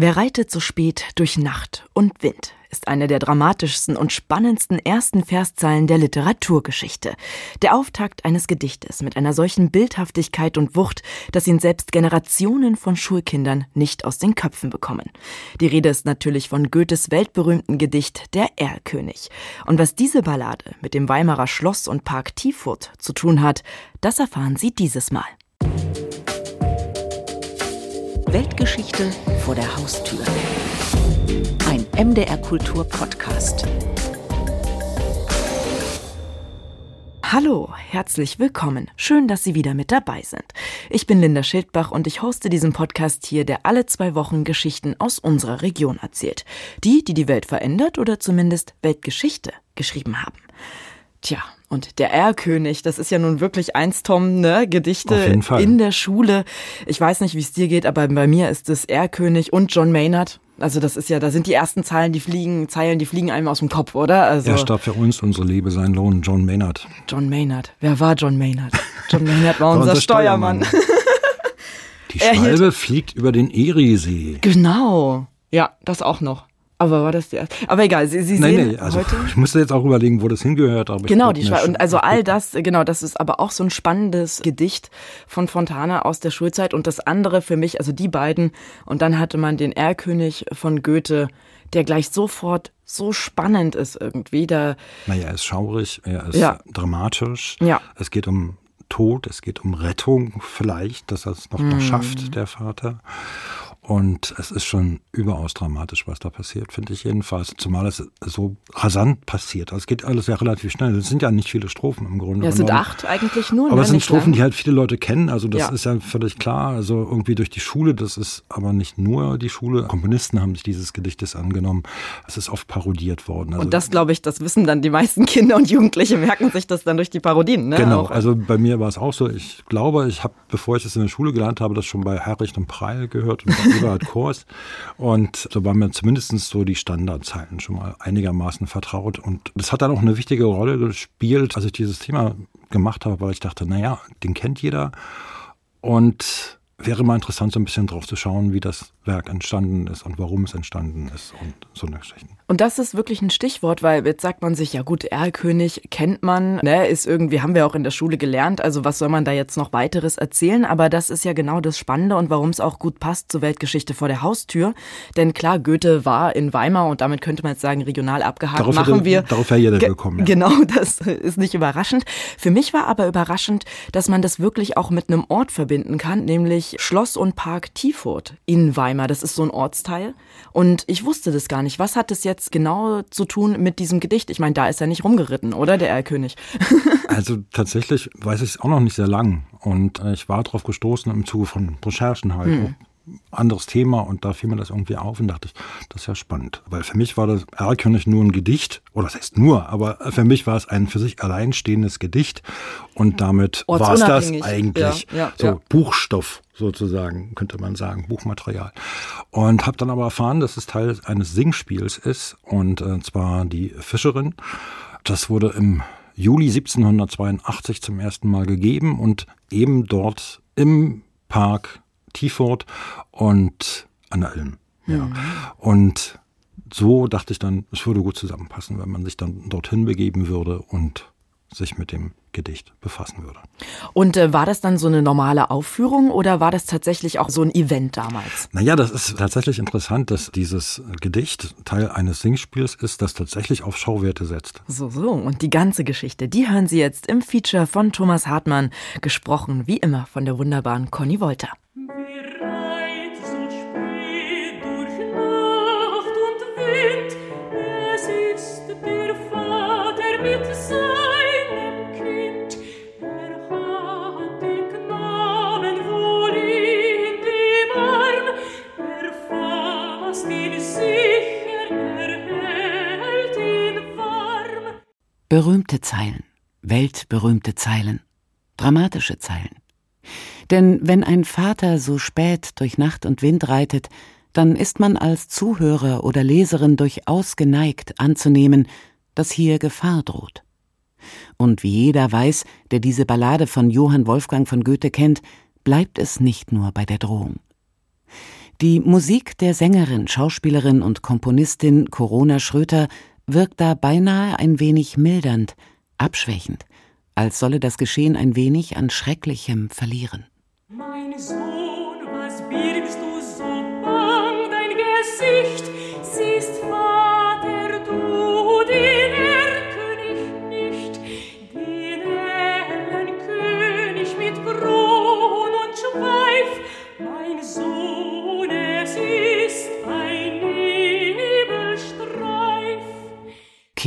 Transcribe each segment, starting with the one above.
Wer reitet so spät durch Nacht und Wind ist eine der dramatischsten und spannendsten ersten Verszeilen der Literaturgeschichte. Der Auftakt eines Gedichtes mit einer solchen Bildhaftigkeit und Wucht, dass ihn selbst Generationen von Schulkindern nicht aus den Köpfen bekommen. Die Rede ist natürlich von Goethes weltberühmten Gedicht Der Erlkönig. Und was diese Ballade mit dem Weimarer Schloss und Park Tiefurt zu tun hat, das erfahren Sie dieses Mal. Weltgeschichte vor der Haustür. Ein MDR Kultur Podcast. Hallo, herzlich willkommen. Schön, dass Sie wieder mit dabei sind. Ich bin Linda Schildbach und ich hoste diesen Podcast hier, der alle zwei Wochen Geschichten aus unserer Region erzählt. Die, die die Welt verändert oder zumindest Weltgeschichte geschrieben haben. Tja, und der Erlkönig, das ist ja nun wirklich eins, Tom, ne? Gedichte in der Schule. Ich weiß nicht, wie es dir geht, aber bei mir ist es Erlkönig und John Maynard. Also das ist ja, da sind die ersten Zeilen, die fliegen, Zeilen, die fliegen einem aus dem Kopf, oder? Also er starb für uns, unsere Liebe, sein Lohn, John Maynard. John Maynard. Wer war John Maynard? John Maynard war, war unser, unser, Steuermann. Steuermann. die Schwalbe fliegt über den Eriesee. Genau. Ja, das auch noch. Aber war das die erste? Aber egal, Sie, Sie nein, sehen nee, also heute. Ich musste jetzt auch überlegen, wo das hingehört. Aber genau, die Schweiz. Und also all das, genau, das ist aber auch so ein spannendes Gedicht von Fontana aus der Schulzeit. Und das andere für mich, also die beiden. Und dann hatte man den Erlkönig von Goethe, der gleich sofort so spannend ist irgendwie. Da, naja, er ist schaurig, er ist Ja. dramatisch. Ja. Es geht um Tod, es geht um Rettung vielleicht, dass er es noch, Mhm. noch schafft, der Vater. Und es ist schon überaus dramatisch, was da passiert, finde ich jedenfalls. Zumal es so rasant passiert. Also es geht alles ja relativ schnell. Es sind ja nicht viele Strophen im Grunde. ja, es sind acht eigentlich nur. Aber ne? es sind Nicht Strophen, lang. die halt viele Leute kennen. Also das Ja. ist ja völlig klar. Also irgendwie durch die Schule, das ist aber nicht nur die Schule. Komponisten haben sich dieses Gedichtes angenommen. Es ist oft parodiert worden. Also Und das, glaube ich, das wissen dann die meisten Kinder und Jugendliche, merken sich das dann durch die Parodien. Ne? Genau, Auch. also bei mir war es auch so. Ich glaube, ich habe, bevor ich es in der Schule gelernt habe, das schon bei Herricht und Preil gehört und Kors. Und so waren mir zumindest so die Standardzeilen schon mal einigermaßen vertraut. Und das hat dann auch eine wichtige Rolle gespielt, als ich dieses Thema gemacht habe, weil ich dachte, naja, den kennt jeder. Und wäre mal interessant, so ein bisschen drauf zu schauen, wie das Werk entstanden ist und warum es entstanden ist und so eine Geschichte. Und das ist wirklich ein Stichwort, weil jetzt sagt man sich, ja gut, Erlkönig kennt man, ne, ist irgendwie, haben wir auch in der Schule gelernt, also was soll man da jetzt noch weiteres erzählen? Aber das ist ja genau das Spannende und warum es auch gut passt zur Weltgeschichte vor der Haustür. Denn klar, Goethe war in Weimar und damit könnte man jetzt sagen, regional abgehakt Darauf machen hätte- wir. darauf wäre jeder Ge- gekommen, ja. Genau, das ist nicht überraschend. Für mich war aber überraschend, dass man das wirklich auch mit einem Ort verbinden kann, nämlich Schloss und Park Tiefurt in Weimar. Das ist so ein Ortsteil. Und ich wusste das gar nicht. Was hat das jetzt genau zu tun mit diesem Gedicht? Ich meine, da ist er nicht rumgeritten, oder? Der Erlkönig. Also tatsächlich weiß ich es auch noch nicht sehr lang. Und äh, ich war darauf gestoßen im Zuge von Recherchen halt. Hm. Anderes Thema und da fiel mir das irgendwie auf und dachte ich, das ist ja spannend. Weil für mich war das Erlkönig nur ein Gedicht, oder das heißt nur, aber für mich war es ein für sich alleinstehendes Gedicht und damit war es das eigentlich. Ja, ja, so ja. Buchstoff sozusagen, könnte man sagen, Buchmaterial. Und habe dann aber erfahren, dass es Teil eines Singspiels ist und äh, zwar die Fischerin. Das wurde im Juli 1782 zum ersten Mal gegeben und eben dort im Park Tiefort und an der Ilm. Ja. Und so dachte ich dann, es würde gut zusammenpassen, wenn man sich dann dorthin begeben würde und sich mit dem Gedicht befassen würde. Und äh, war das dann so eine normale Aufführung oder war das tatsächlich auch so ein Event damals? Naja, das ist tatsächlich interessant, dass dieses Gedicht Teil eines Singspiels ist, das tatsächlich auf Schauwerte setzt. So, so. Und die ganze Geschichte, die hören Sie jetzt im Feature von Thomas Hartmann, gesprochen wie immer von der wunderbaren Conny Wolter. Berühmte Zeilen, weltberühmte Zeilen, dramatische Zeilen. Denn wenn ein Vater so spät durch Nacht und Wind reitet, dann ist man als Zuhörer oder Leserin durchaus geneigt anzunehmen, dass hier Gefahr droht. Und wie jeder weiß, der diese Ballade von Johann Wolfgang von Goethe kennt, bleibt es nicht nur bei der Drohung. Die Musik der Sängerin, Schauspielerin und Komponistin Corona Schröter wirkt da beinahe ein wenig mildernd, abschwächend, als solle das Geschehen ein wenig an Schrecklichem verlieren. Mein Sohn, was birgst du so bang dein Gesicht?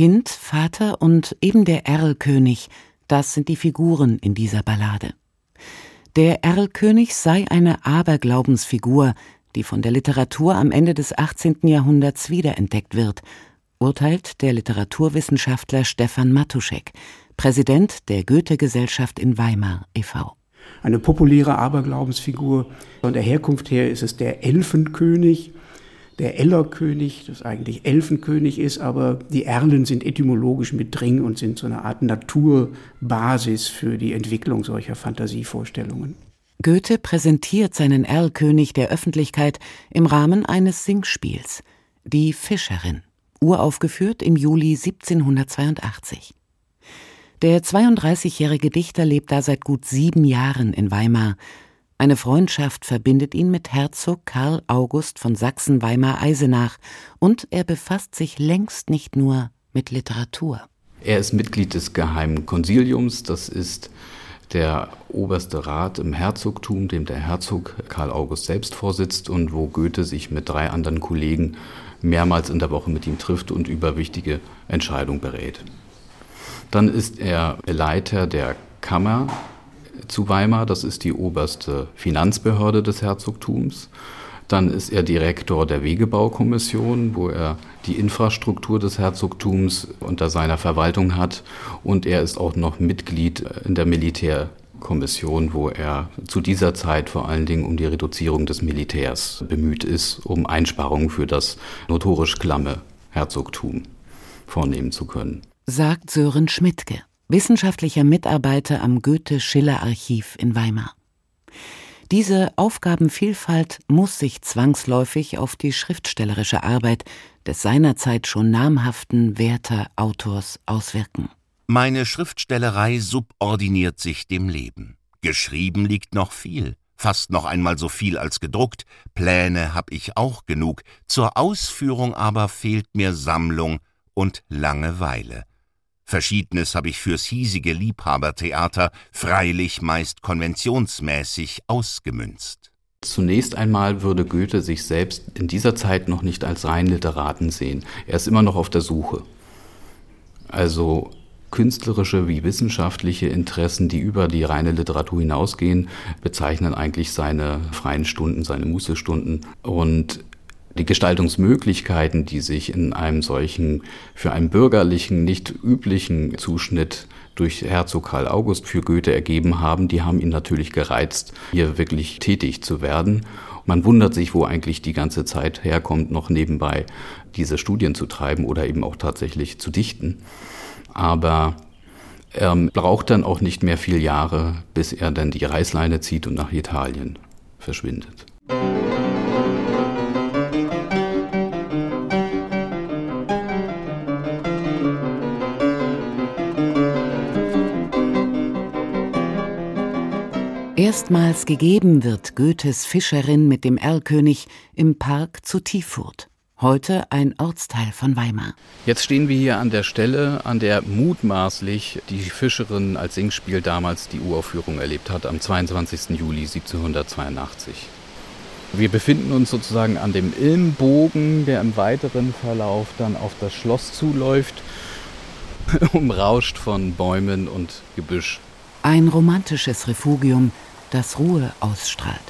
Kind, Vater und eben der Erlkönig, das sind die Figuren in dieser Ballade. Der Erlkönig sei eine Aberglaubensfigur, die von der Literatur am Ende des 18. Jahrhunderts wiederentdeckt wird, urteilt der Literaturwissenschaftler Stefan Matuschek, Präsident der Goethe-Gesellschaft in Weimar e.V. Eine populäre Aberglaubensfigur. Von der Herkunft her ist es der Elfenkönig, der Ellerkönig, das eigentlich Elfenkönig ist, aber die Erlen sind etymologisch mit drin und sind so eine Art Naturbasis für die Entwicklung solcher Fantasievorstellungen. Goethe präsentiert seinen Erlkönig der Öffentlichkeit im Rahmen eines Singspiels, Die Fischerin, uraufgeführt im Juli 1782. Der 32-jährige Dichter lebt da seit gut sieben Jahren in Weimar. Eine Freundschaft verbindet ihn mit Herzog Karl August von Sachsen-Weimar-Eisenach und er befasst sich längst nicht nur mit Literatur. Er ist Mitglied des Geheimen Konsiliums, das ist der oberste Rat im Herzogtum, dem der Herzog Karl August selbst vorsitzt und wo Goethe sich mit drei anderen Kollegen mehrmals in der Woche mit ihm trifft und über wichtige Entscheidungen berät. Dann ist er Leiter der Kammer zu Weimar, das ist die oberste Finanzbehörde des Herzogtums. Dann ist er Direktor der Wegebaukommission, wo er die Infrastruktur des Herzogtums unter seiner Verwaltung hat. Und er ist auch noch Mitglied in der Militärkommission, wo er zu dieser Zeit vor allen Dingen um die Reduzierung des Militärs bemüht ist, um Einsparungen für das notorisch klamme Herzogtum vornehmen zu können. Sagt Sören Schmidtke, wissenschaftlicher Mitarbeiter am Goethe-Schiller-Archiv in Weimar. Diese Aufgabenvielfalt muss sich zwangsläufig auf die schriftstellerische Arbeit des seinerzeit schon namhaften Werther Autors auswirken. Meine Schriftstellerei subordiniert sich dem Leben. Geschrieben liegt noch viel, fast noch einmal so viel als gedruckt, Pläne hab ich auch genug, zur Ausführung aber fehlt mir Sammlung und Langeweile. Verschiedenes habe ich fürs hiesige Liebhabertheater freilich meist konventionsmäßig ausgemünzt. Zunächst einmal würde Goethe sich selbst in dieser Zeit noch nicht als rein Literaten sehen. Er ist immer noch auf der Suche. Also künstlerische wie wissenschaftliche Interessen, die über die reine Literatur hinausgehen, bezeichnen eigentlich seine freien Stunden, seine Mußestunden. Und die Gestaltungsmöglichkeiten, die sich in einem solchen, für einen bürgerlichen, nicht üblichen Zuschnitt durch Herzog Karl August für Goethe ergeben haben, die haben ihn natürlich gereizt, hier wirklich tätig zu werden. Man wundert sich, wo eigentlich die ganze Zeit herkommt, noch nebenbei diese Studien zu treiben oder eben auch tatsächlich zu dichten. Aber er braucht dann auch nicht mehr viel Jahre, bis er dann die Reißleine zieht und nach Italien verschwindet. Erstmals gegeben wird Goethes Fischerin mit dem Erlkönig im Park zu Tiefurt. Heute ein Ortsteil von Weimar. Jetzt stehen wir hier an der Stelle, an der mutmaßlich die Fischerin als Singspiel damals die Uraufführung erlebt hat, am 22. Juli 1782. Wir befinden uns sozusagen an dem Ilmbogen, der im weiteren Verlauf dann auf das Schloss zuläuft, umrauscht von Bäumen und Gebüsch. Ein romantisches Refugium, das Ruhe ausstrahlt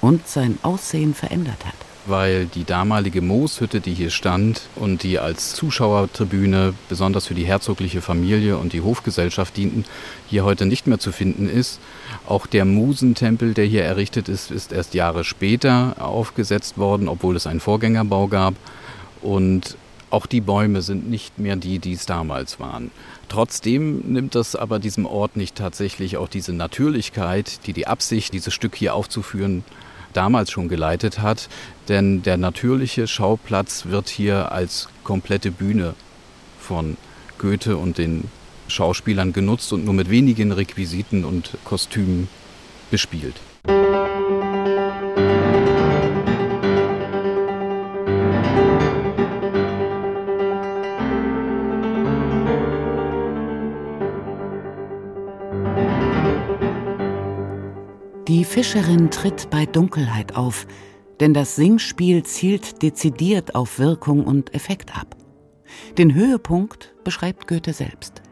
und sein Aussehen verändert hat. Weil die damalige Mooshütte, die hier stand und die als Zuschauertribüne besonders für die herzogliche Familie und die Hofgesellschaft dienten, hier heute nicht mehr zu finden ist. Auch der Musentempel, der hier errichtet ist, ist erst Jahre später aufgesetzt worden, obwohl es einen Vorgängerbau gab. Und auch die Bäume sind nicht mehr die, die es damals waren. Trotzdem nimmt das aber diesem Ort nicht tatsächlich auch diese Natürlichkeit, die die Absicht, dieses Stück hier aufzuführen, damals schon geleitet hat. Denn der natürliche Schauplatz wird hier als komplette Bühne von Goethe und den Schauspielern genutzt und nur mit wenigen Requisiten und Kostümen bespielt. Die Fischerin tritt bei Dunkelheit auf, denn das Singspiel zielt dezidiert auf Wirkung und Effekt ab. Den Höhepunkt beschreibt Goethe selbst.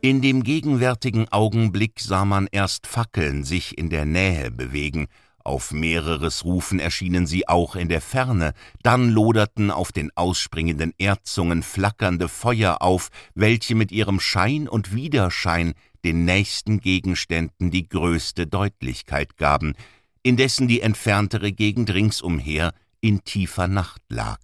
In dem gegenwärtigen Augenblick sah man erst Fackeln sich in der Nähe bewegen, auf mehreres Rufen erschienen sie auch in der Ferne, dann loderten auf den ausspringenden Erdzungen flackernde Feuer auf, welche mit ihrem Schein und Widerschein den nächsten Gegenständen die größte Deutlichkeit gaben, indessen die entferntere Gegend ringsumher in tiefer Nacht lag.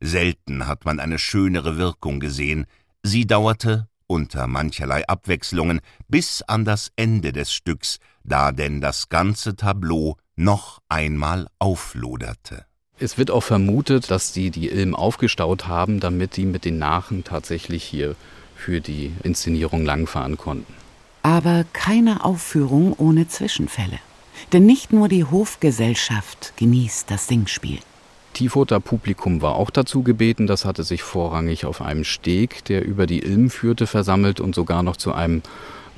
Selten hat man eine schönere Wirkung gesehen, sie dauerte, unter mancherlei Abwechslungen, bis an das Ende des Stücks, da denn das ganze Tableau noch einmal aufloderte. Es wird auch vermutet, dass die die Ilm aufgestaut haben, damit die mit den Nachen tatsächlich hier für die Inszenierung langfahren konnten. Aber keine Aufführung ohne Zwischenfälle. Denn nicht nur die Hofgesellschaft genießt das Singspiel. Tiefurter Publikum war auch dazu gebeten, das hatte sich vorrangig auf einem Steg, der über die Ilm führte, versammelt und sogar noch zu einem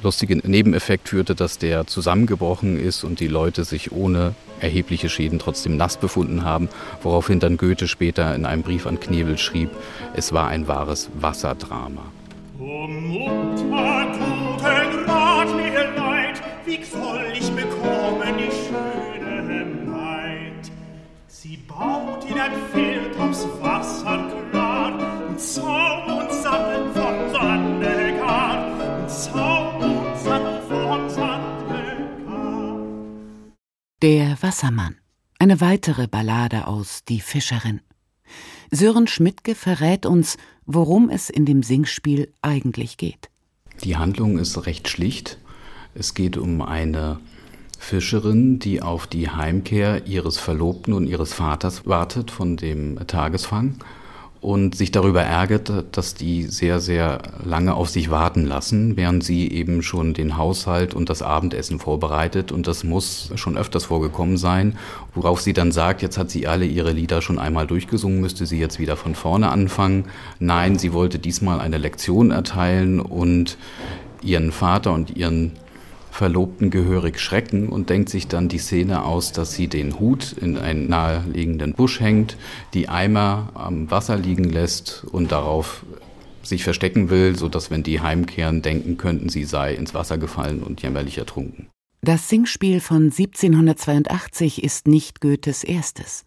lustigen Nebeneffekt führte, dass der zusammengebrochen ist und die Leute sich ohne erhebliche Schäden trotzdem nass befunden haben, woraufhin dann Goethe später in einem Brief an Knebel schrieb, es war ein wahres Wasserdrama. O Mutter, du den Rat mir leid, wie soll ich bekommen die schöne Maid? Sie baut in ein Feld aufs Wasser klar, und Zaum Der Wassermann. Eine weitere Ballade aus Die Fischerin. Sören Schmidtke verrät uns, worum es in dem Singspiel eigentlich geht. Die Handlung ist recht schlicht. Es geht um eine Fischerin, die auf die Heimkehr ihres Verlobten und ihres Vaters wartet von dem Tagesfang und sich darüber ärgert, dass die sehr, sehr lange auf sich warten lassen, während sie eben schon den Haushalt und das Abendessen vorbereitet. Und das muss schon öfters vorgekommen sein, worauf sie dann sagt, jetzt hat sie alle ihre Lieder schon einmal durchgesungen, müsste sie jetzt wieder von vorne anfangen. Nein, sie wollte diesmal eine Lektion erteilen und ihren Vater und ihren Verlobten gehörig schrecken und denkt sich dann die Szene aus, dass sie den Hut in einen naheliegenden Busch hängt, die Eimer am Wasser liegen lässt und darauf sich verstecken will, sodass, wenn die heimkehren, denken könnten, sie sei ins Wasser gefallen und jämmerlich ertrunken. Das Singspiel von 1782 ist nicht Goethes erstes.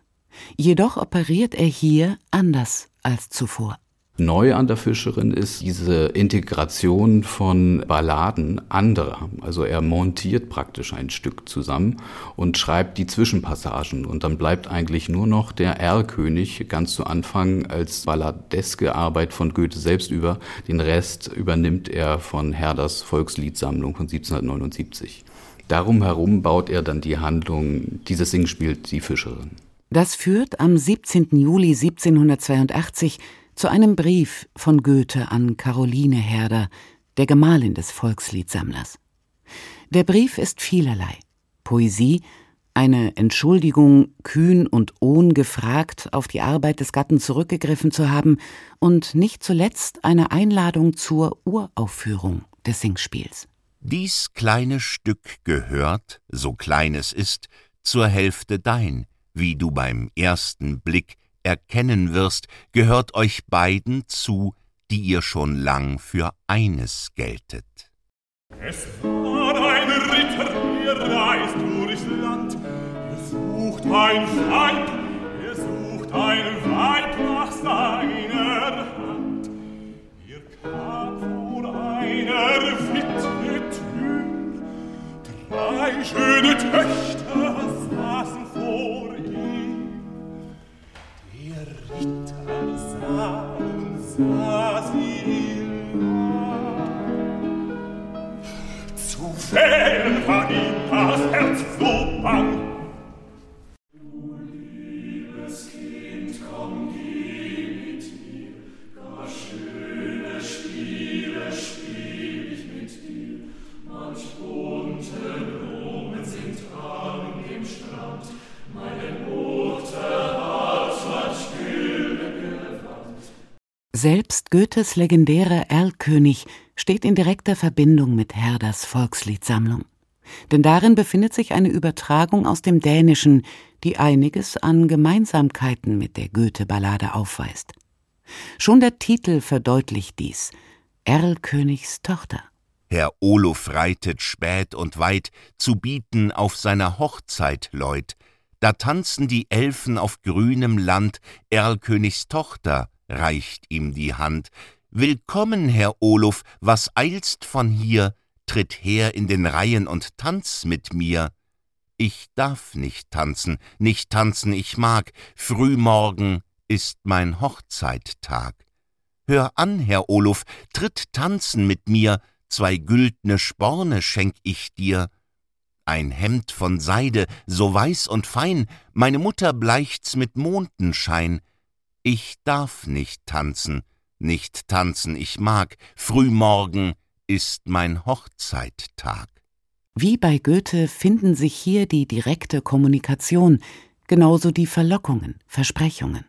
Jedoch operiert er hier anders als zuvor. Neu an der Fischerin ist diese Integration von Balladen anderer. Also er montiert praktisch ein Stück zusammen und schreibt die Zwischenpassagen. Und dann bleibt eigentlich nur noch der Erlkönig ganz zu Anfang als balladeske Arbeit von Goethe selbst über. Den Rest übernimmt er von Herders Volksliedsammlung von 1779. Darum herum baut er dann die Handlung dieses Singspiels Die Fischerin. Das führt am 17. Juli 1782 zu einem Brief von Goethe an Caroline Herder, der Gemahlin des Volksliedsammlers. Der Brief ist vielerlei. Poesie, eine Entschuldigung, kühn und ohn gefragt, auf die Arbeit des Gatten zurückgegriffen zu haben und nicht zuletzt eine Einladung zur Uraufführung des Singspiels. Dies kleine Stück gehört, so klein es ist, zur Hälfte dein, wie du beim ersten Blick erkennen wirst, gehört euch beiden zu, die ihr schon lang für eines geltet. Es war ein Ritter, der reist durchs Land. Er sucht ein Weib, er sucht ein Weib nach seiner Hand. Er kam vor einer Witwe Tür. Drei schöne Töchter saßen vor Zu fern war ihm das Herz so bang, Selbst Goethes legendärer Erlkönig steht in direkter Verbindung mit Herders Volksliedsammlung. Denn darin befindet sich eine Übertragung aus dem Dänischen, die einiges an Gemeinsamkeiten mit der Goethe-Ballade aufweist. Schon der Titel verdeutlicht dies: Erlkönigs Tochter. Herr Olof reitet spät und weit, zu bieten auf seiner Hochzeit Leut. Da tanzen die Elfen auf grünem Land, Erlkönigs Tochter reicht ihm die Hand. Willkommen, Herr Olof, was eilst von hier? Tritt her in den Reihen und tanz mit mir. Ich darf nicht tanzen, nicht tanzen ich mag, frühmorgen ist mein Hochzeittag. Hör an, Herr Olof, tritt tanzen mit mir, zwei güldne Sporne schenk ich dir. Ein Hemd von Seide, so weiß und fein, meine Mutter bleicht's mit Mondenschein. Ich darf nicht tanzen, nicht tanzen ich mag, frühmorgen ist mein Hochzeittag. Wie bei Goethe finden sich hier die direkte Kommunikation, genauso die Verlockungen, Versprechungen.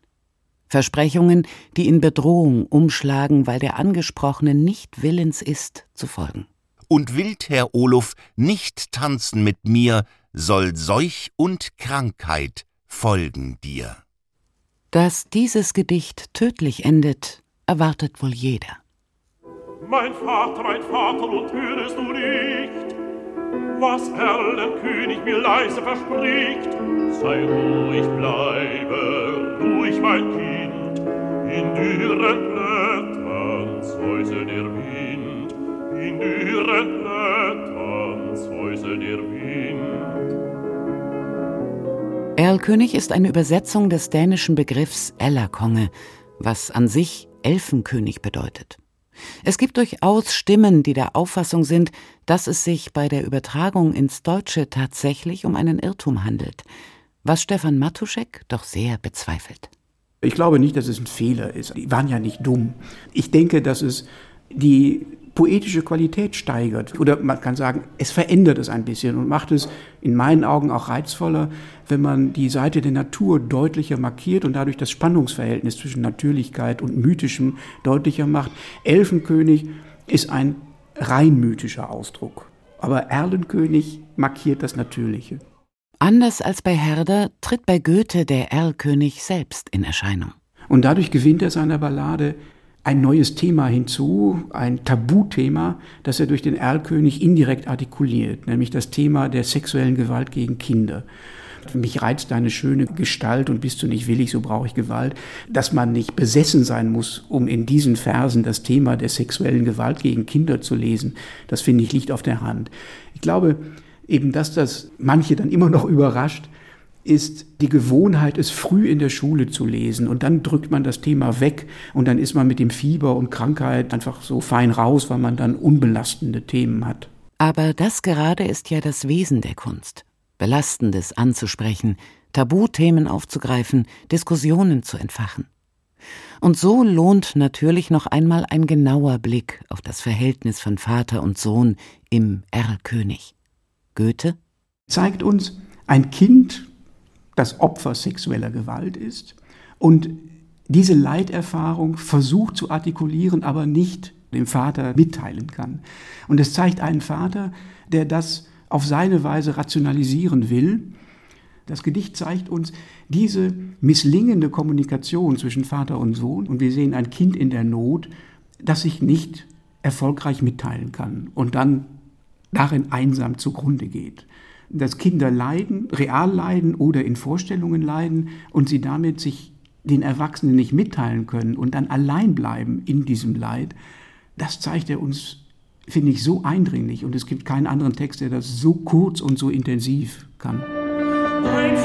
Versprechungen, die in Bedrohung umschlagen, weil der Angesprochene nicht willens ist, zu folgen. Und willt Herr Olof nicht tanzen mit mir, soll Seuch und Krankheit folgen dir. Dass dieses Gedicht tödlich endet, erwartet wohl jeder. Mein Vater, mein Vater, und hörest du nicht, was Erlenkönig mir leise verspricht? Sei ruhig, bleibe ruhig, mein Kind, in dürren Blättern säuse der Wind, in dürren Blättern säuse der Wind. Erlkönig ist eine Übersetzung des dänischen Begriffs Ellerkonge, was an sich Elfenkönig bedeutet. Es gibt durchaus Stimmen, die der Auffassung sind, dass es sich bei der Übertragung ins Deutsche tatsächlich um einen Irrtum handelt, was Stefan Matuschek doch sehr bezweifelt. Ich glaube nicht, dass es ein Fehler ist. Die waren ja nicht dumm. Ich denke, dass es die poetische Qualität steigert. Oder man kann sagen, es verändert es ein bisschen und macht es in meinen Augen auch reizvoller, wenn man die Seite der Natur deutlicher markiert und dadurch das Spannungsverhältnis zwischen Natürlichkeit und Mythischem deutlicher macht. Elfenkönig ist ein rein mythischer Ausdruck. Aber Erlenkönig markiert das Natürliche. Anders als bei Herder tritt bei Goethe der Erlkönig selbst in Erscheinung. Und dadurch gewinnt er seiner Ballade ein neues Thema hinzu, ein Tabuthema, das er durch den Erlkönig indirekt artikuliert, nämlich das Thema der sexuellen Gewalt gegen Kinder. Mich reizt deine schöne Gestalt und bist du nicht willig, so brauche ich Gewalt. Dass man nicht besessen sein muss, um in diesen Versen das Thema der sexuellen Gewalt gegen Kinder zu lesen, das finde ich liegt auf der Hand. Ich glaube, eben, dass das manche dann immer noch überrascht, ist die Gewohnheit, es früh in der Schule zu lesen. Und dann drückt man das Thema weg und dann ist man mit dem Fieber und Krankheit einfach so fein raus, weil man dann unbelastende Themen hat. Aber das gerade ist ja das Wesen der Kunst. Belastendes anzusprechen, Tabuthemen aufzugreifen, Diskussionen zu entfachen. Und so lohnt natürlich noch einmal ein genauer Blick auf das Verhältnis von Vater und Sohn im Erlkönig. Goethe zeigt uns ein Kind, das Opfer sexueller Gewalt ist und diese Leiterfahrung versucht zu artikulieren, aber nicht dem Vater mitteilen kann. Und es zeigt einen Vater, der das auf seine Weise rationalisieren will. Das Gedicht zeigt uns diese misslingende Kommunikation zwischen Vater und Sohn und wir sehen ein Kind in der Not, das sich nicht erfolgreich mitteilen kann und dann darin einsam zugrunde geht. Dass Kinder leiden, real leiden oder in Vorstellungen leiden und sie damit sich den Erwachsenen nicht mitteilen können und dann allein bleiben in diesem Leid, das zeigt er uns, finde ich, so eindringlich. Und es gibt keinen anderen Text, der das so kurz und so intensiv kann. Mein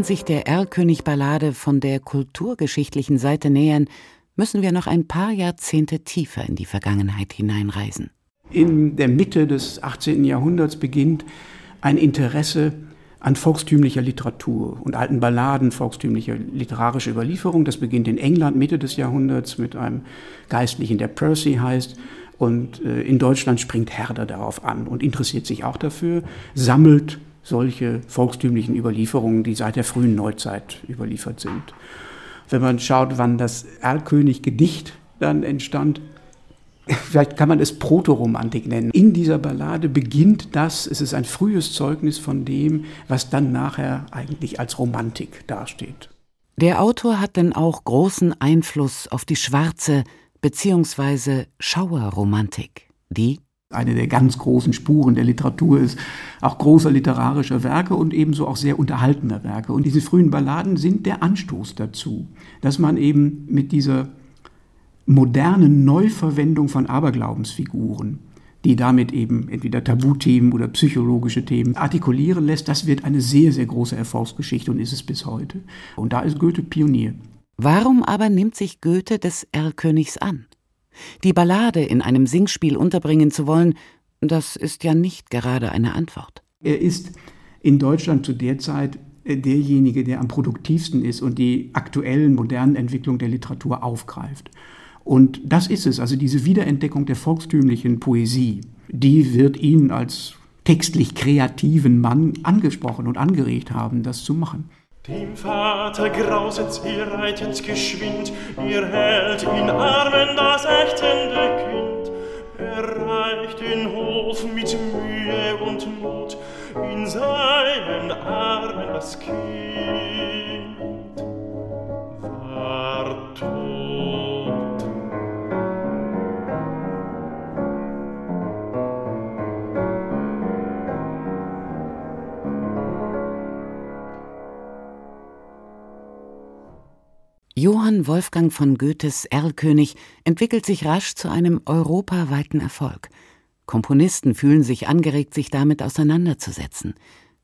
man sich der Erlkönig-Ballade von der kulturgeschichtlichen Seite nähern, müssen wir noch ein paar Jahrzehnte tiefer in die Vergangenheit hineinreisen. In der Mitte des 18. Jahrhunderts beginnt ein Interesse an volkstümlicher Literatur und alten Balladen, volkstümlicher literarischer Überlieferung. Das beginnt in England Mitte des Jahrhunderts mit einem Geistlichen, der Percy heißt. Und äh, in Deutschland springt Herder darauf an und interessiert sich auch dafür, sammelt solche volkstümlichen Überlieferungen, die seit der frühen Neuzeit überliefert sind. Wenn man schaut, wann das Erlkönig-Gedicht dann entstand, vielleicht kann man es Protoromantik nennen. In dieser Ballade beginnt das, es ist ein frühes Zeugnis von dem, was dann nachher eigentlich als Romantik dasteht. Der Autor hat denn auch großen Einfluss auf die schwarze bzw. Schauerromantik, die eine der ganz großen Spuren der Literatur ist, auch großer literarischer Werke und ebenso auch sehr unterhaltener Werke. Und diese frühen Balladen sind der Anstoß dazu, dass man eben mit dieser modernen Neuverwendung von Aberglaubensfiguren, die damit eben entweder Tabuthemen oder psychologische Themen artikulieren lässt, das wird eine sehr, sehr große Erfolgsgeschichte und ist es bis heute. Und da ist Goethe Pionier. Warum aber nimmt sich Goethe des Erlkönigs an? Die Ballade in einem Singspiel unterbringen zu wollen, das ist ja nicht gerade eine Antwort. Er ist in Deutschland zu der Zeit derjenige, der am produktivsten ist und die aktuellen modernen Entwicklungen der Literatur aufgreift. Und das ist es, also diese Wiederentdeckung der volkstümlichen Poesie, die wird ihn als textlich kreativen Mann angesprochen und angeregt haben, das zu machen. Dem Vater grauset's, ihr reitet geschwind, ihr hält in Armen das ächtende Kind, erreicht den Hof mit Mühe und Not, in seinen Armen das Kind Johann Wolfgang von Goethes Erlkönig entwickelt sich rasch zu einem europaweiten Erfolg. Komponisten fühlen sich angeregt, sich damit auseinanderzusetzen.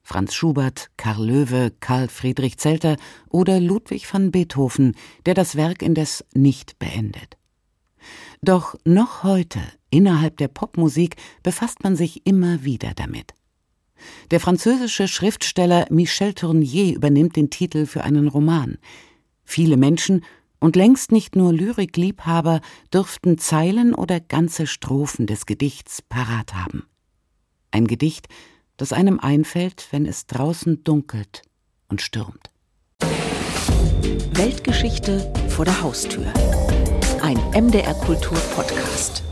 Franz Schubert, Karl Löwe, Karl Friedrich Zelter oder Ludwig van Beethoven, der das Werk indes nicht beendet. Doch noch heute, innerhalb der Popmusik, befasst man sich immer wieder damit. Der französische Schriftsteller Michel Tournier übernimmt den Titel für einen Roman. Viele Menschen und längst nicht nur Lyrikliebhaber dürften Zeilen oder ganze Strophen des Gedichts parat haben. Ein Gedicht, das einem einfällt, wenn es draußen dunkelt und stürmt. Weltgeschichte vor der Haustür. Ein MDR Kultur Podcast.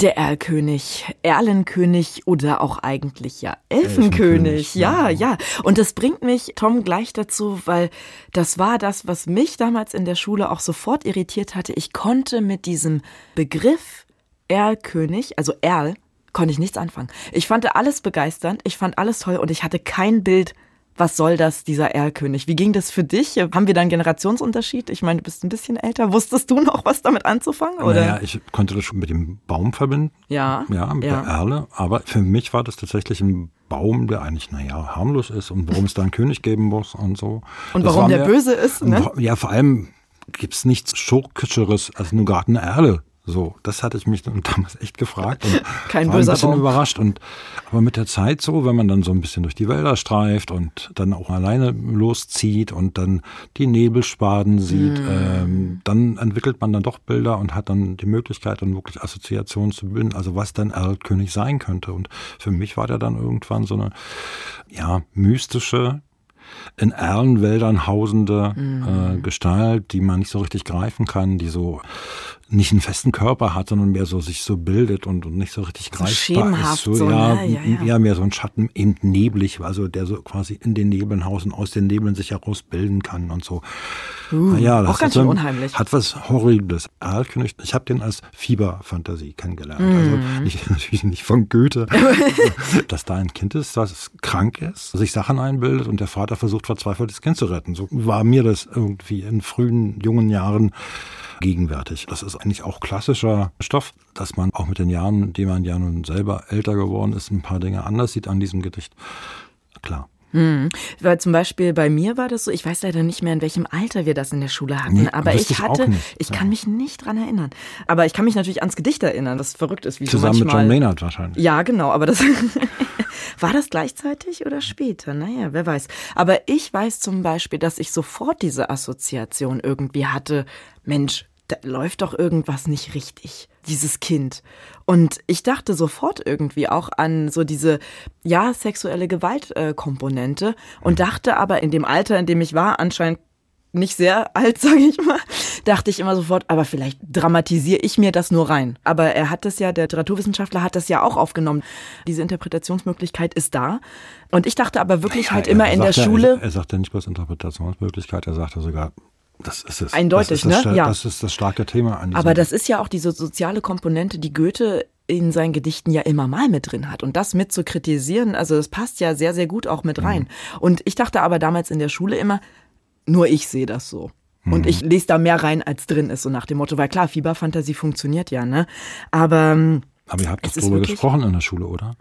Der Erlkönig, Erlenkönig oder auch eigentlich ja Elfenkönig. Ja, ja. Und das bringt mich, Tom, gleich dazu, weil das war das, was mich damals in der Schule auch sofort irritiert hatte. Ich konnte mit diesem Begriff Erlkönig, also Erl, konnte ich nichts anfangen. Ich fand alles begeisternd, ich fand alles toll und ich hatte kein Bild was soll das, dieser Erlkönig? Wie ging das für dich? Haben wir da einen Generationsunterschied? Ich meine, du bist ein bisschen älter. Wusstest du noch was damit anzufangen? Oder? Naja, ich konnte das schon mit dem Baum verbinden. Ja. Ja, mit ja. der Erle. Aber für mich war das tatsächlich ein Baum, der eigentlich, naja, harmlos ist und warum es da einen König geben muss und so. Und Das warum war der mir- böse ist, ne? Ja, vor allem gibt's nichts Schurkischeres als nur gerade eine Erle. So, das hatte ich mich damals echt gefragt und Kein war ein bisschen Baum. überrascht. Und aber mit der Zeit so, wenn man dann so ein bisschen durch die Wälder streift und dann auch alleine loszieht und dann die Nebelspaden sieht, Hm. ähm, dann entwickelt man dann doch Bilder und hat dann die Möglichkeit, dann wirklich Assoziationen zu bilden, also was dann Erlkönig sein könnte. Und für mich war der dann irgendwann so eine ja mystische in Erlenwäldern hausende Mhm. äh, Gestalt, die man nicht so richtig greifen kann, die so nicht einen festen Körper hat, sondern mehr so sich so bildet und, und nicht so richtig greifbar schemenhaft ist. so, ja, ne? Ja, ja. ja, mehr so ein Schatten, eben neblig, also der so quasi in den Nebeln haust und aus den Nebeln sich heraus bilden kann und so. Uh, ja, auch hat ganz so schön unheimlich. Hat was Horribles. Erlkönig, ich habe den als Fieberfantasie kennengelernt. Mhm. Also nicht, natürlich nicht von Goethe, dass da ein Kind ist, das krank ist, sich Sachen einbildet und der Vater versucht verzweifelt, das Kind zu retten. So war mir das irgendwie in frühen, jungen Jahren gegenwärtig. Das ist eigentlich auch klassischer Stoff, dass man auch mit den Jahren, denen man ja nun selber älter geworden ist, ein paar Dinge anders sieht an diesem Gedicht. Klar. Hm. Weil zum Beispiel bei mir war das so, ich weiß leider nicht mehr, in welchem Alter wir das in der Schule hatten, Nee, aber ich hatte, ich Ja. kann mich nicht dran erinnern. Aber ich kann mich natürlich ans Gedicht erinnern, was verrückt ist, wie Zusammen so mit manchmal. John Maynard wahrscheinlich. Ja, genau, aber das war das gleichzeitig oder später? Naja, wer weiß. Aber ich weiß zum Beispiel, dass ich sofort diese Assoziation irgendwie hatte, Mensch, da läuft doch irgendwas nicht richtig, dieses Kind. Und ich dachte sofort irgendwie auch an so diese, ja, sexuelle Gewaltkomponente Komponente und dachte aber in dem Alter, in dem ich war, anscheinend nicht sehr alt, sage ich mal, dachte ich immer sofort, aber vielleicht dramatisiere ich mir das nur rein. Aber er hat das ja, der Literaturwissenschaftler hat das ja auch aufgenommen. Diese Interpretationsmöglichkeit ist da. Und ich dachte aber wirklich halt Ja, immer er in der ja- Schule. Er, er sagt ja nicht bloß Interpretationsmöglichkeit, er sagt ja sogar, das ist es. Eindeutig, das ist das, ne? Ja. Das ist das starke Thema an Aber das ist ja auch diese soziale Komponente, die Goethe in seinen Gedichten ja immer mal mit drin hat. Und das mit zu kritisieren, also das passt ja sehr, sehr gut auch mit rein. Und ich dachte aber damals in der Schule immer, nur ich sehe das so. Und ich lese da mehr rein, als drin ist, so nach dem Motto, weil klar, Fieberfantasie funktioniert ja, ne? Aber ähm, Aber ihr habt doch wirklich- gesprochen in der Schule, oder?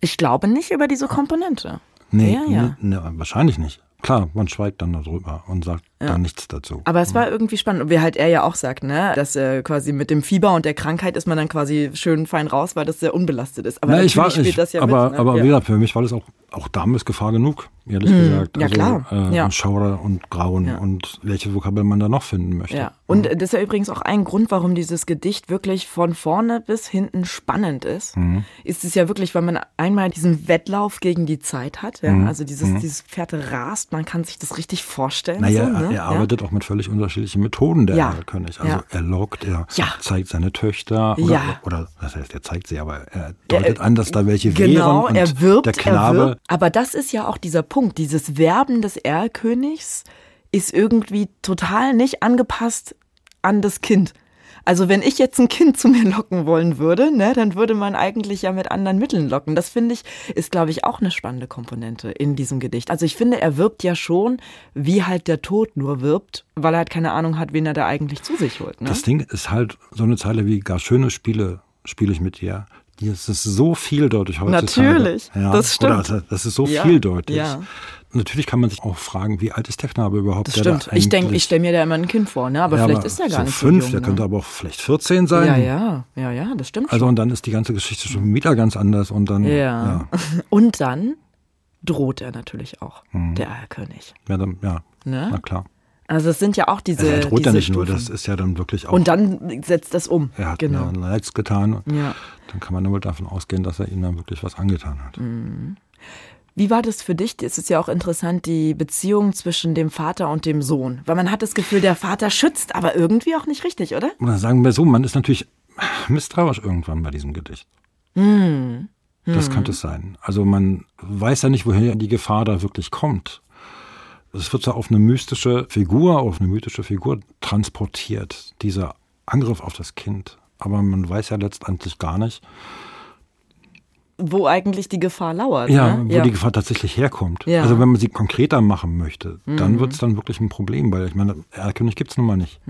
ich glaube nicht über diese Komponente. Nee, Ja, ja. nee, nee, wahrscheinlich nicht. Klar, man schweigt dann darüber und sagt dann nichts dazu. Aber es war irgendwie spannend. Und wie halt er ja auch sagt, ne, dass äh, quasi mit dem Fieber und der Krankheit ist man dann quasi schön fein raus, weil das sehr unbelastet ist. Aber Na, ich war, spielt ich, das ja aber, mit. Ne? aber ja. wie gesagt, für mich war das auch, auch damals Gefahr genug, ehrlich gesagt. ja, also, klar. Äh, Ja. Schauer und Grauen Ja. und welche Vokabeln man da noch finden möchte. Ja, und das ist ja übrigens auch ein Grund, warum dieses Gedicht wirklich von vorne bis hinten spannend ist. Mhm. Ist es ja wirklich, weil man einmal diesen Wettlauf gegen die Zeit hat. Ja? Mhm. Also dieses, dieses Pferd rast, man kann sich das richtig vorstellen. Naja, so, ne? Er ja? arbeitet auch mit völlig unterschiedlichen Methoden, der Ja. Erlkönig. Also Ja. er lockt, er Ja. zeigt seine Töchter oder, Ja. oder das heißt, er zeigt sie, aber er deutet Er- an, dass da welche Genau, wären und er wirbt, der Knabe. er wirbt. Aber das ist ja auch dieser Punkt. Dieses Werben des Erlkönigs ist irgendwie total nicht angepasst an das Kind. Also wenn ich jetzt ein Kind zu mir locken wollen würde, ne, dann würde man eigentlich ja mit anderen Mitteln locken. Das finde ich, ist glaube ich auch eine spannende Komponente in diesem Gedicht. Also ich finde, er wirbt ja schon, wie halt der Tod nur wirbt, weil er halt keine Ahnung hat, wen er da eigentlich zu sich holt. Ne? Das Ding ist halt so eine Zeile wie gar schöne Spiele spiele ich mit dir. Ist es ist so vieldeutig heutzutage. Natürlich, ja, das stimmt. Oder das ist so Ja, vieldeutig. ja. Natürlich kann man sich auch fragen, wie alt ist der Knabe überhaupt? Das der da stimmt. Ich denke, ich stelle mir da immer ein Kind vor, ne? Aber Ja, vielleicht ist er gar so nicht fünf, so jung. der ne? könnte aber auch vielleicht 14 sein. Ja, ja, ja, ja, das stimmt. Also und dann ist die ganze Geschichte schon wieder ganz anders und dann Ja. ja, Und dann droht er natürlich auch, Mhm. der Erlkönig. ja, dann, ja Ne? na klar. Also es sind ja auch diese. Er droht ja nicht nur, Stufen. das ist ja dann wirklich auch. Und dann setzt das um. er hat genau. mir ein Leids getan. Ja. Dann kann man nur davon ausgehen, dass er ihm dann wirklich was angetan hat. Mhm. Wie war das für dich? Es ist ja auch interessant, die Beziehung zwischen dem Vater und dem Sohn. Weil man hat das Gefühl, der Vater schützt, aber irgendwie auch nicht richtig, oder? Oder sagen wir so, man ist natürlich misstrauisch irgendwann bei diesem Gedicht. Hm. Das könnte es sein. Also man weiß ja nicht, woher die Gefahr da wirklich kommt. Es wird so auf eine mystische Figur, auf eine mythische Figur transportiert, dieser Angriff auf das Kind. Aber man weiß ja letztendlich gar nicht, Wo eigentlich die Gefahr lauert. ja, ne? wo die Gefahr tatsächlich herkommt. Ja. Also wenn man sie konkreter machen möchte, dann Mhm. wird es dann wirklich ein Problem, weil ich meine, Erlkönig gibt es nun mal nicht.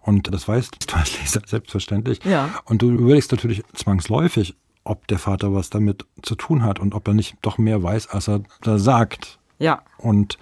Und das weißt du als Leser selbstverständlich. Mhm. Ja. Und du überlegst natürlich zwangsläufig, ob der Vater was damit zu tun hat und ob er nicht doch mehr weiß, als er da sagt. Ja. Und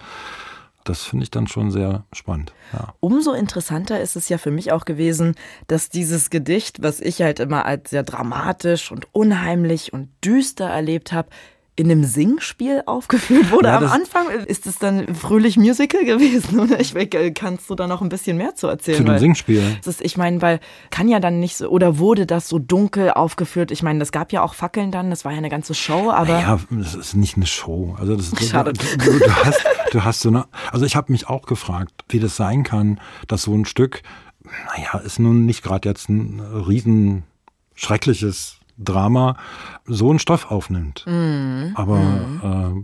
das finde ich dann schon sehr spannend. Ja. Umso interessanter ist es ja für mich auch gewesen, dass dieses Gedicht, was ich halt immer als sehr dramatisch und unheimlich und düster erlebt habe, in einem Singspiel aufgeführt wurde. Ja, Am Anfang ist es dann fröhlich Musical gewesen, oder? Ich äh, kannst du da noch ein bisschen mehr zu erzählen? Zu dem weil Singspiel. Das ist, ich meine, weil kann ja dann nicht so, oder wurde das so dunkel aufgeführt? Ich meine, das gab ja auch Fackeln dann, das war ja eine ganze Show, aber Ja, das ist nicht eine Show. Also das ist, Schade. Du, du, du, hast, du hast so eine. Also ich habe mich auch gefragt, wie das sein kann, dass so ein Stück, naja, ist nun nicht gerade jetzt ein riesen schreckliches Drama, so einen Stoff aufnimmt. Mhm. Aber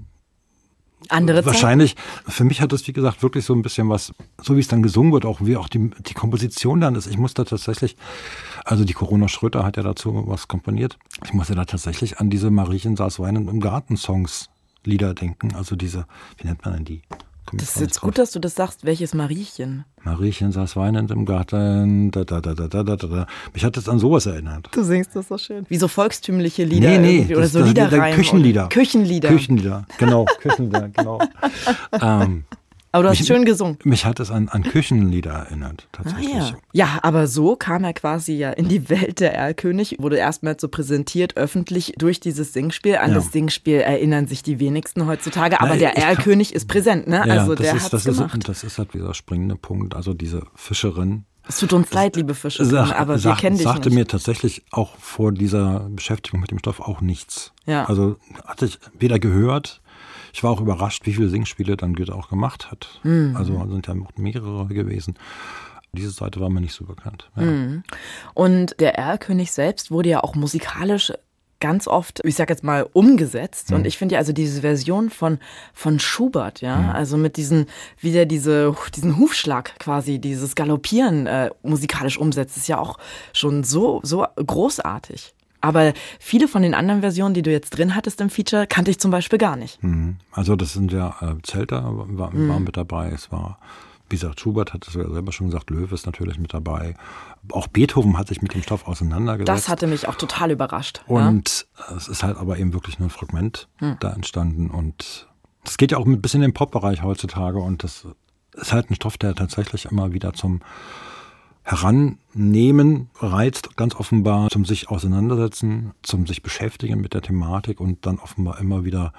andere äh, wahrscheinlich, für mich hat das, wie gesagt, wirklich so ein bisschen was, so wie es dann gesungen wird, auch wie auch die, die Komposition dann ist. Ich musste tatsächlich, also die Corona Schröter hat ja dazu was komponiert. Ich musste da tatsächlich an diese Mariechen saß weinend im Garten Songs Lieder denken. Also diese, wie nennt man denn die? Das ist jetzt drauf. gut, dass du das sagst. Welches Mariechen? Mariechen saß weinend im Garten. Da, da, da, da, da, da, da. Mich hat das an sowas erinnert. Du singst das so schön. Wie so volkstümliche Lieder Nee, nee, irgendwie oder das- so das- Liederreimen. Küchenlieder. Küchenlieder. Küchenlieder, genau, Küchenlieder, genau. ähm, Aber du hast Mich- schön gesungen. mich hat es an, an Küchenlieder erinnert, Ah, tatsächlich. ja. ja, aber so kam er quasi ja in die Welt der Erlkönig, wurde erstmals so präsentiert öffentlich durch dieses Singspiel. An Ja. das Singspiel erinnern sich die wenigsten heutzutage, aber Na, der Erlkönig ist präsent, ne? Ja, also das der ist, das gemacht. Ist, das ist halt dieser springende Punkt. Also diese Fischerin es tut uns leid, liebe Fische, sag, aber wir sag, kennen dich sagte nicht. mir tatsächlich auch vor dieser Beschäftigung mit dem Stoff auch nichts. Ja. Also hatte ich weder gehört, ich war auch überrascht, wie viele Singspiele dann Goethe auch gemacht hat. Mhm. Also sind ja mehrere gewesen. Diese Seite war mir nicht so bekannt. Ja. Mhm. Und der Erlkönig selbst wurde ja auch musikalisch ganz oft, ich sag jetzt mal, umgesetzt. Mhm. Und ich finde ja also diese Version von, von Schubert, ja, also mit diesen, wie der diese, diesen Hufschlag quasi, dieses Galoppieren äh, musikalisch umsetzt, ist ja auch schon so, so großartig. Aber viele von den anderen Versionen, die du jetzt drin hattest im Feature, kannte ich zum Beispiel gar nicht. Mhm. Also das sind ja äh, Zelter, war, Mhm. waren mit dabei. Es war, wie gesagt, Schubert hat es ja selber schon gesagt, Löwe ist natürlich mit dabei. Auch Beethoven hat sich mit dem Stoff auseinandergesetzt. Das hatte mich auch total überrascht. ja. Und es ist halt aber eben wirklich nur ein Fragment da entstanden. Und es geht ja auch ein bisschen in den Pop-Bereich heutzutage. Und das ist halt ein Stoff, der tatsächlich immer wieder zum Herannehmen reizt, ganz offenbar zum sich auseinandersetzen, zum sich beschäftigen mit der Thematik und dann offenbar immer wieder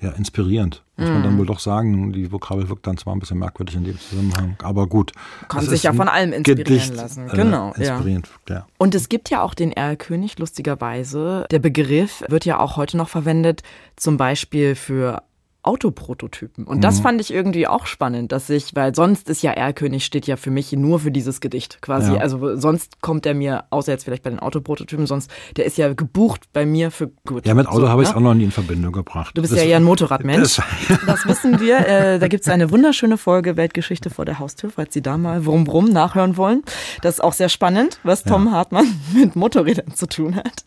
ja, inspirierend. Muss man dann wohl doch sagen, die Vokabel wirkt dann zwar ein bisschen merkwürdig in dem Zusammenhang, aber gut. Kann sich ja von allem inspirieren Gedicht, lassen. äh, Genau, ja. Inspirierend, ja. Und es gibt ja auch den Erlkönig, lustigerweise. Der Begriff wird ja auch heute noch verwendet, zum Beispiel für Autoprototypen. Und Mhm. das fand ich irgendwie auch spannend, dass ich, weil sonst ist ja Erlkönig steht ja für mich nur für dieses Gedicht quasi. Ja. Also sonst kommt er mir, außer jetzt vielleicht bei den Autoprototypen, sonst, der ist ja gebucht bei mir für gut. Ja, mit Auto So, habe ich ne? es auch noch nie in Verbindung gebracht. Du bist Das- ja eher ein Motorradmensch. Das- Das wissen wir. Äh, da gibt es eine wunderschöne Folge Weltgeschichte vor der Haustür, falls Sie da mal Wrum Wrum nachhören wollen. Das ist auch sehr spannend, was Tom Hartmann mit Motorrädern zu tun hat.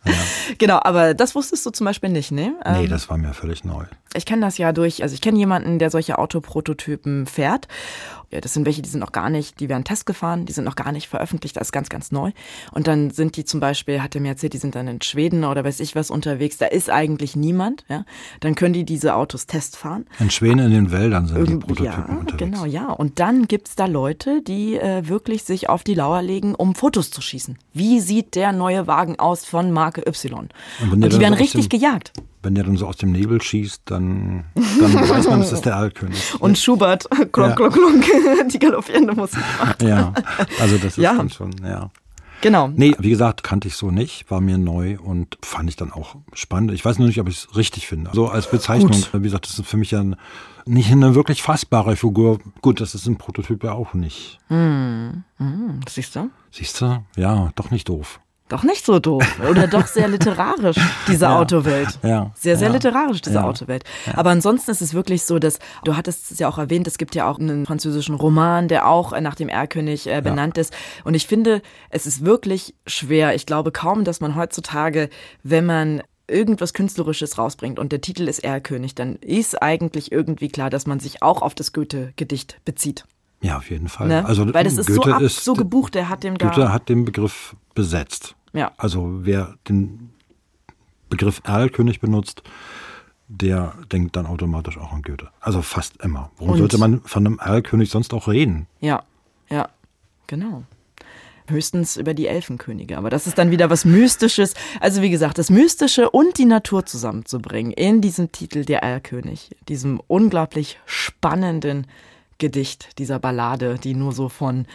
Genau, aber das wusstest du zum Beispiel nicht, ne? Nee, Ähm, das war mir völlig neu. ich kenne das ja durch, also ich kenne jemanden, der solche Autoprototypen fährt. Ja, das sind welche, die sind noch gar nicht, die werden Test gefahren, die sind noch gar nicht veröffentlicht, das ist ganz, ganz neu. Und dann sind die zum Beispiel, hat er mir erzählt, die sind dann in Schweden oder weiß ich was unterwegs, da ist eigentlich niemand, ja. Dann können die diese Autos testfahren. In Schweden in den Wäldern sind die Prototypen ja, unterwegs. genau, ja. Und dann gibt's da Leute, die äh, wirklich sich auf die Lauer legen, um Fotos zu schießen. Wie sieht der neue Wagen aus von Marke Y? Und, der die werden richtig gejagt. Wenn der dann so aus dem Nebel schießt, dann, dann weiß man, es ist der Erlkönig. Und Schubert, klonk, klonk, klonk, die galoppierende Musik macht. ja, also das ist Ja. dann schon, ja. Genau. Nee, wie gesagt, kannte ich so nicht, war mir neu und fand ich dann auch spannend. Ich weiß nur nicht, ob ich es richtig finde. So als Bezeichnung, Gut. wie gesagt, das ist für mich ja nicht eine wirklich fassbare Figur. Gut, das ist ein Prototyp ja auch nicht. Siehst du? Siehst du? Ja, doch nicht doof. Doch nicht so doof. Oder doch sehr literarisch, diese Ja. Autowelt. Ja. Sehr, sehr Ja. literarisch, diese. Autowelt. Aber ansonsten ist es wirklich so, dass, du hattest es ja auch erwähnt, es gibt ja auch einen französischen Roman, der auch nach dem Erlkönig äh, benannt ist. Und ich finde, es ist wirklich schwer. Ich glaube kaum, dass man heutzutage, wenn man irgendwas Künstlerisches rausbringt und der Titel ist Erlkönig, dann ist eigentlich irgendwie klar, dass man sich auch auf das Goethe-Gedicht bezieht. Ja, auf jeden Fall. Ne? Also Weil das ist Goethe so, ab, ist, so gebucht, der hat dem da. Goethe hat den Begriff besetzt. Ja. Also wer den Begriff Erlkönig benutzt, der denkt dann automatisch auch an Goethe. Also fast immer. Warum Und- sollte man von einem Erlkönig sonst auch reden? Ja, ja, genau. Höchstens über die Elfenkönige, aber das ist dann wieder was Mystisches. Also wie gesagt, das Mystische und die Natur zusammenzubringen in diesem Titel Der Erlkönig, diesem unglaublich spannenden Gedicht, dieser Ballade, die nur so von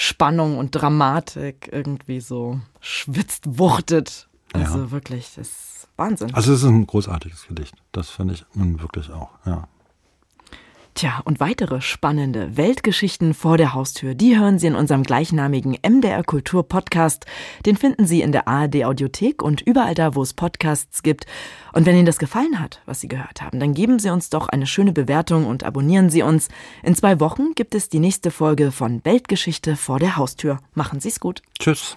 Spannung und Dramatik irgendwie so schwitzt, wuchtet. Also Ja. wirklich, das ist Wahnsinn. Also es ist ein großartiges Gedicht. Das finde ich nun wirklich auch. Ja. Tja, und weitere spannende Weltgeschichten vor der Haustür, die hören Sie in unserem gleichnamigen MDR Kultur Podcast. Den finden Sie in der ARD Audiothek und überall da, wo es Podcasts gibt. Und wenn Ihnen das gefallen hat, was Sie gehört haben, dann geben Sie uns doch eine schöne Bewertung und abonnieren Sie uns. In zwei Wochen gibt es die nächste Folge von Weltgeschichte vor der Haustür. Machen Sie es gut. Tschüss.